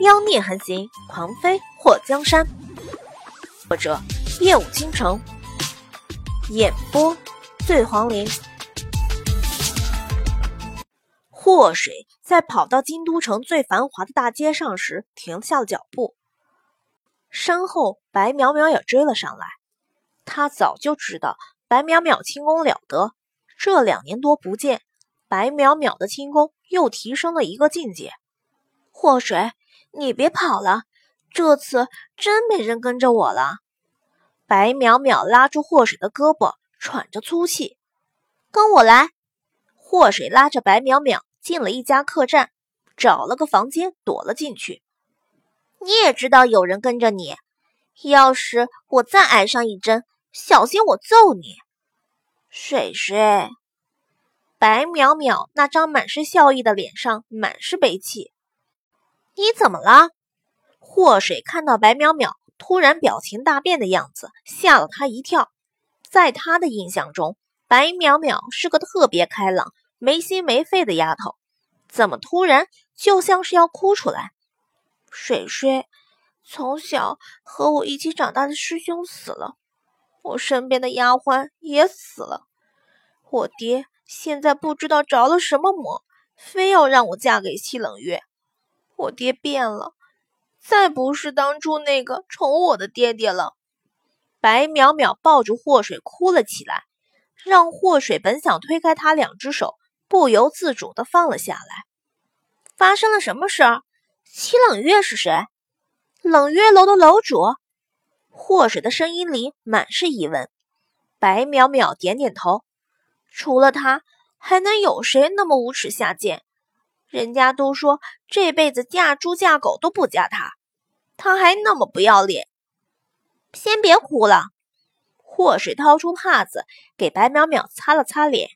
妖孽横行，狂飞祸江山。作者：夜舞倾城，演播：醉黄林。祸水在跑到京都城最繁华的大街上时停下了脚步，身后白淼淼也追了上来。他早就知道白淼淼轻功了得，这两年多不见，白淼淼的轻功又提升了一个境界。祸水。你别跑了，这次真没人跟着我了。白淼淼拉住祸水的胳膊，喘着粗气：“跟我来。”祸水拉着白淼淼进了一家客栈，找了个房间躲了进去。你也知道有人跟着你，要是我再挨上一针，小心我揍你。水水，白淼淼那张满是笑意的脸上满是悲戚。你怎么了？祸水看到白淼淼突然表情大变的样子，吓了他一跳。在他的印象中，白淼淼是个特别开朗、没心没肺的丫头，怎么突然就像是要哭出来？水水，从小和我一起长大的师兄死了，我身边的丫鬟也死了，我爹现在不知道着了什么魔，非要让我嫁给戚冷月。我爹变了，再不是当初那个宠我的爹爹了。白淼淼抱住祸水哭了起来，让祸水本想推开他两只手，不由自主的放了下来。发生了什么事儿？戚冷月是谁？冷月楼的楼主？祸水的声音里满是疑问。白淼淼点点头，除了他，还能有谁那么无耻下贱？人家都说这辈子嫁猪嫁狗都不嫁他，他还那么不要脸。先别哭了，祸水掏出帕子给白淼淼擦了擦脸。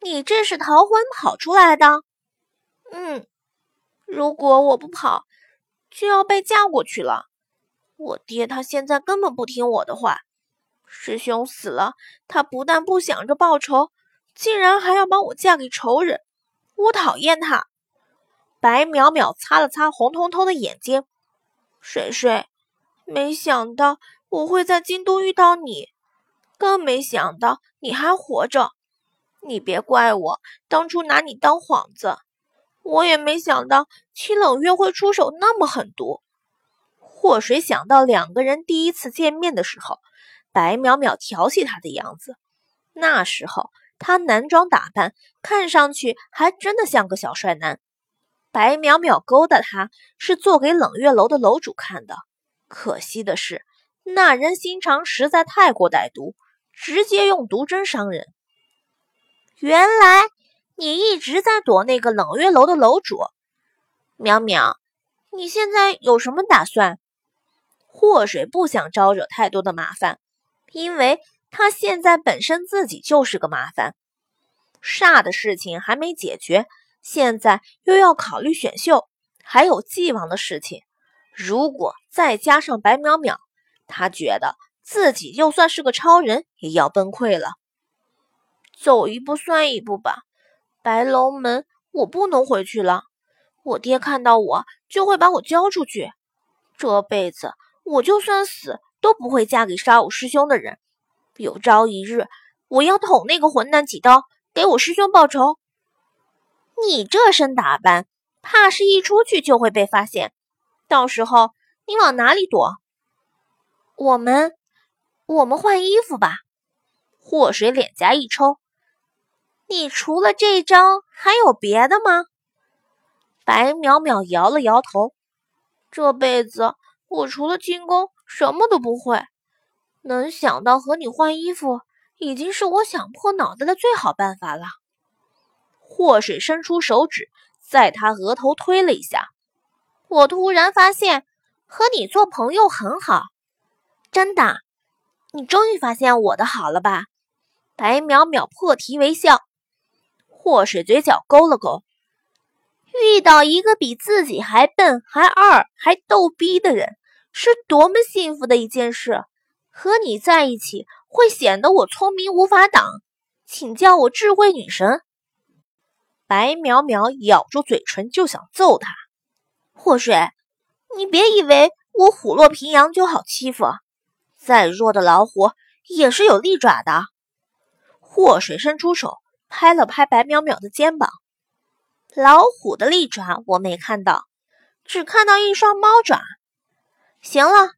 你这是逃婚跑出来的？嗯，如果我不跑，就要被嫁过去了。我爹他现在根本不听我的话，师兄死了，他不但不想着报仇，竟然还要把我嫁给仇人。我讨厌他。白淼淼擦了擦红彤彤的眼睛，水水，没想到我会在京都遇到你，更没想到你还活着。你别怪我当初拿你当幌子，我也没想到戚冷月会出手那么狠毒。祸水想到两个人第一次见面的时候，白淼淼调戏他的样子，那时候。他男装打扮，看上去还真的像个小帅男。白淼淼勾搭他，是做给冷月楼的楼主看的。可惜的是，那人心肠实在太过歹毒，直接用毒针伤人。原来你一直在躲那个冷月楼的楼主，淼淼，你现在有什么打算？祸水不想招惹太多的麻烦，因为。他现在本身自己就是个麻烦，煞的事情还没解决，现在又要考虑选秀，还有纪王的事情。如果再加上白淼淼，他觉得自己就算是个超人，也要崩溃了。走一步算一步吧，白龙门我不能回去了，我爹看到我就会把我交出去。这辈子我就算死都不会嫁给杀我师兄的人。有朝一日，我要捅那个混蛋几刀，给我师兄报仇。你这身打扮，怕是一出去就会被发现。到时候你往哪里躲？我们，我们换衣服吧。祸水脸颊一抽，你除了这招还有别的吗？白淼淼摇了摇头，这辈子我除了轻功什么都不会。能想到和你换衣服，已经是我想破脑袋的最好办法了。祸水伸出手指，在他额头推了一下。我突然发现，和你做朋友很好，真的。你终于发现我的好了吧？白淼淼破涕为笑。祸水嘴角勾了勾，遇到一个比自己还笨、还二、还逗逼的人，是多么幸福的一件事。和你在一起会显得我聪明无法挡，请叫我智慧女神。白淼淼咬住嘴唇就想揍他。祸水，你别以为我虎落平阳就好欺负，再弱的老虎也是有利爪的。祸水伸出手拍了拍白淼淼的肩膀，老虎的利爪我没看到，只看到一双猫爪。行了，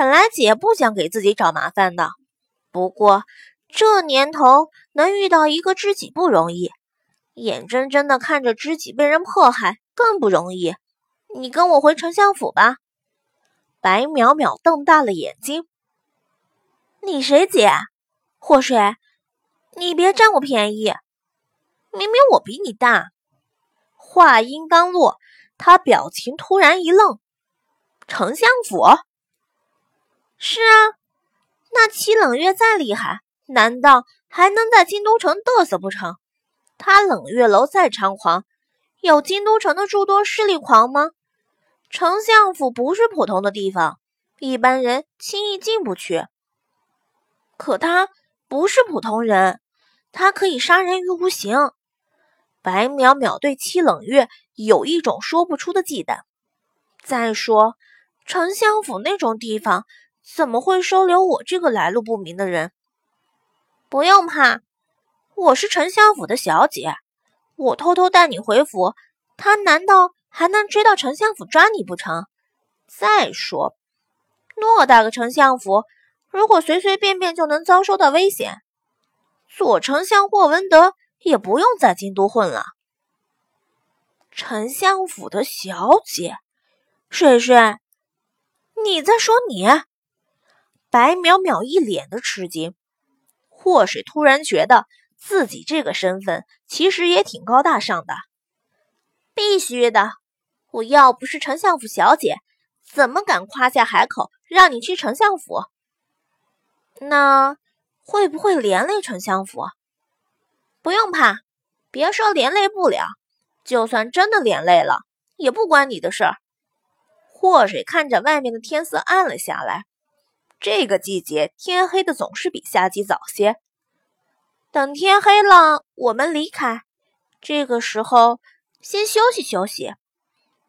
本来姐不想给自己找麻烦的，不过这年头能遇到一个知己不容易，眼睁睁的看着知己被人迫害更不容易。你跟我回丞相府吧。白淼淼瞪大了眼睛。你谁姐？祸水，你别占我便宜。明明我比你大。话音刚落，他表情突然一愣。丞相府？是啊，那七冷月再厉害，难道还能在京都城嘚瑟不成？他冷月楼再猖狂，有京都城的诸多势力狂吗？丞相府不是普通的地方，一般人轻易进不去。可他不是普通人，他可以杀人于无形。白淼淼对七冷月有一种说不出的忌惮。再说，丞相府那种地方怎么会收留我这个来路不明的人？不用怕，我是丞相府的小姐，我偷偷带你回府，他难道？还能追到丞相府抓你不成？再说，偌大个丞相府，如果随随便便就能遭受到危险，左丞相霍文德也不用在京都混了。丞相府的小姐，水水，你在说你？白淼淼一脸的吃惊。霍水突然觉得自己这个身份其实也挺高大上的。必须的。我要不是丞相府小姐，怎么敢夸下海口让你去丞相府？那会不会连累丞相府？不用怕，别说连累不了，就算真的连累了，也不关你的事儿。祸水看着外面的天色暗了下来，这个季节天黑的总是比夏季早些。等天黑了，我们离开。这个时候先休息休息。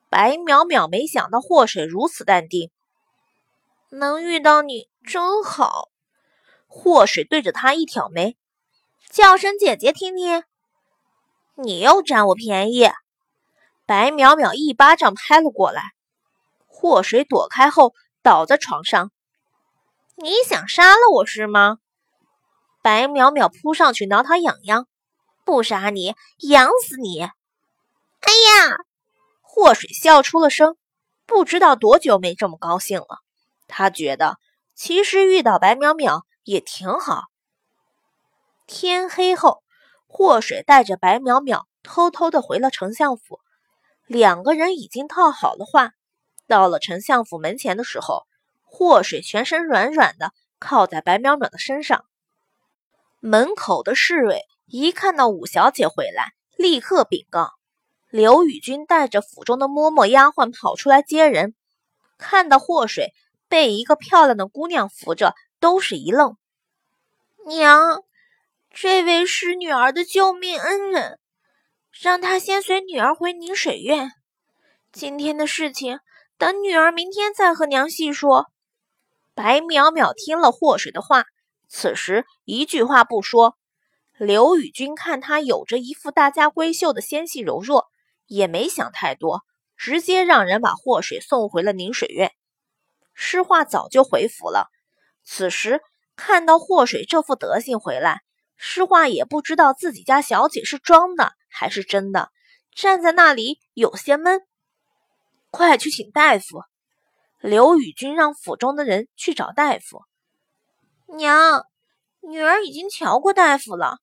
白淼淼没想到祸水如此淡定，能遇到你真好。祸水对着他一挑眉，叫声姐姐听听。你又占我便宜！白淼淼一巴掌拍了过来，祸水躲开后倒在床上。你想杀了我是吗？白淼淼扑上去挠他痒痒，不杀你，痒死你！哎呀！祸水笑出了声，不知道多久没这么高兴了。他觉得其实遇到白淼淼也挺好。天黑后，祸水带着白淼淼偷偷的回了丞相府。两个人已经套好了话。到了丞相府门前的时候，祸水全身软软的靠在白淼淼的身上。门口的侍卫一看到五小姐回来，立刻禀告。刘宇君带着府中的嬷嬷丫鬟跑出来接人，看到祸水被一个漂亮的姑娘扶着，都是一愣。娘，这位是女儿的救命恩人，让她先随女儿回宁水院。今天的事情，等女儿明天再和娘细说。白淼淼听了祸水的话，此时一句话不说。刘宇君看她有着一副大家闺秀的纤细柔弱。也没想太多，直接让人把祸水送回了宁水院。诗画早就回府了，此时看到祸水这副德行回来，诗画也不知道自己家小姐是装的还是真的，站在那里有些闷。快去请大夫！刘宇君让府中的人去找大夫。娘，女儿已经瞧过大夫了，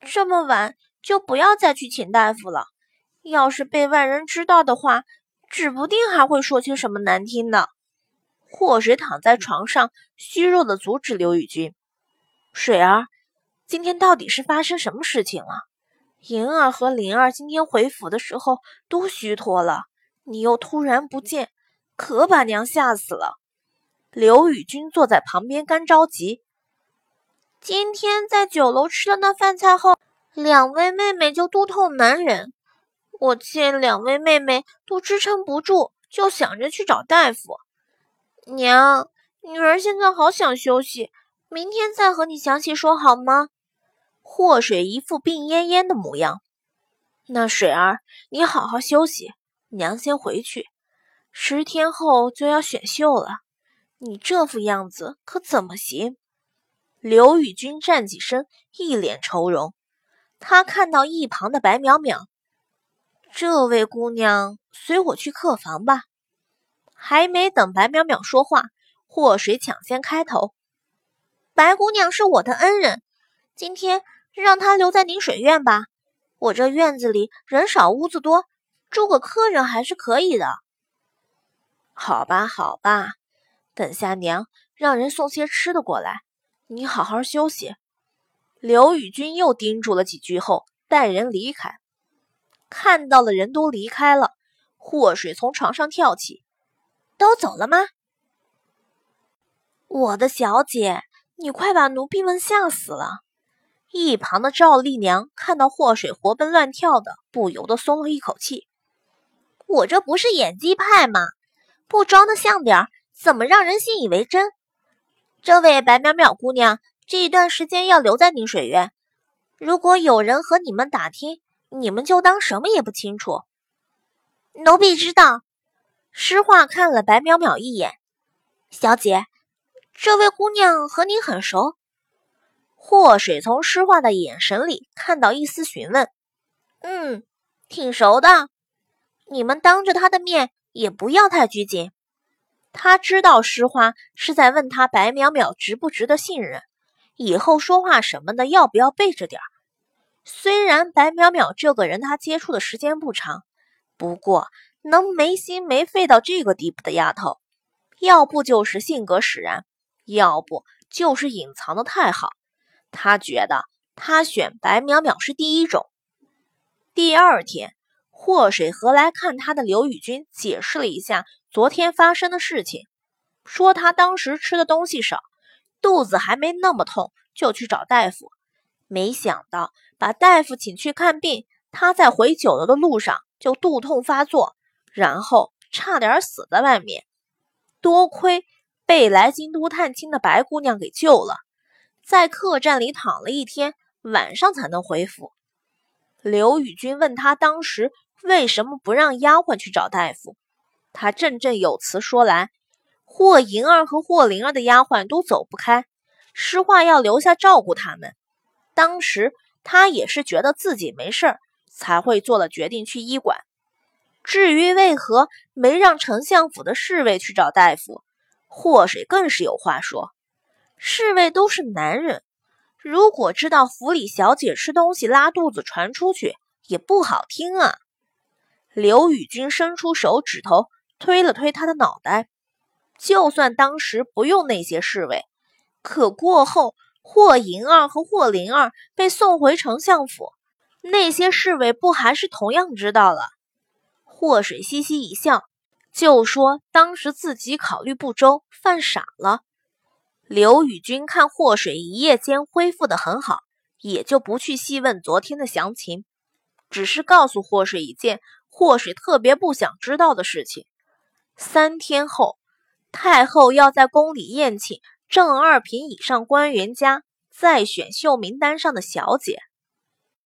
这么晚就不要再去请大夫了。要是被外人知道的话，指不定还会说些什么难听的。祸水躺在床上，虚弱的阻止刘宇君：“水儿，今天到底是发生什么事情了？莹儿和灵儿今天回府的时候都虚脱了，你又突然不见，可把娘吓死了。”刘宇君坐在旁边干着急：“今天在酒楼吃了那饭菜后，两位妹妹就肚痛难忍。”我见两位妹妹都支撑不住，就想着去找大夫。娘，女儿现在好想休息，明天再和你详细说好吗？祸水一副病恹恹的模样。那水儿，你好好休息，娘先回去。十天后就要选秀了，你这副样子可怎么行？刘宇君站起身，一脸愁容。他看到一旁的白淼淼，这位姑娘随我去客房吧。还没等白淼淼说话，祸水抢先开头：“白姑娘是我的恩人，今天让她留在宁水院吧。我这院子里人少屋子多，住个客人还是可以的。”好吧，好吧，等下娘让人送些吃的过来。你好好休息。刘宇君又叮嘱了几句后，带人离开。看到了人都离开了，祸水从床上跳起：“都走了吗？”我的小姐，你快把奴婢们吓死了！一旁的赵丽娘看到祸水活蹦乱跳的，不由得松了一口气。我这不是演技派吗？不装的像点儿，怎么让人信以为真？这位白淼淼姑娘，这一段时间要留在宁水院。如果有人和你们打听，你们就当什么也不清楚。奴婢知道。诗画看了白淼淼一眼，小姐，这位姑娘和你很熟。祸水从诗画的眼神里看到一丝询问。嗯，挺熟的。你们当着她的面也不要太拘谨。他知道诗花是在问他白淼淼值不值得信任，以后说话什么的要不要备着点儿。虽然白淼淼这个人他接触的时间不长，不过能没心没肺到这个地步的丫头，要不就是性格使然，要不就是隐藏的太好。他觉得他选白淼淼是第一种。第二天，祸水和来看他的刘宇君解释了一下。昨天发生的事情，说他当时吃的东西少，肚子还没那么痛，就去找大夫。没想到把大夫请去看病，他在回酒楼的路上就肚痛发作，然后差点死在外面。多亏被来京都探亲的白姑娘给救了，在客栈里躺了一天，晚上才能回府。刘宇君问他当时为什么不让丫鬟去找大夫。他振振有词说来，霍银儿和霍灵儿的丫鬟都走不开，诗画要留下照顾他们。当时他也是觉得自己没事儿，才会做了决定去医馆。至于为何没让丞相府的侍卫去找大夫，祸水更是有话说。侍卫都是男人，如果知道府里小姐吃东西拉肚子传出去，也不好听啊。刘宇君伸出手指头。推了推他的脑袋，就算当时不用那些侍卫，可过后霍银儿和霍灵儿被送回丞相府，那些侍卫不还是同样知道了？祸水嘻嘻一笑，就说当时自己考虑不周，犯傻了。刘宇君看祸水一夜间恢复得很好，也就不去细问昨天的详情，只是告诉祸水一件或是特别不想知道的事情。三天后，太后要在宫里宴请正二品以上官员家，再选秀名单上的小姐。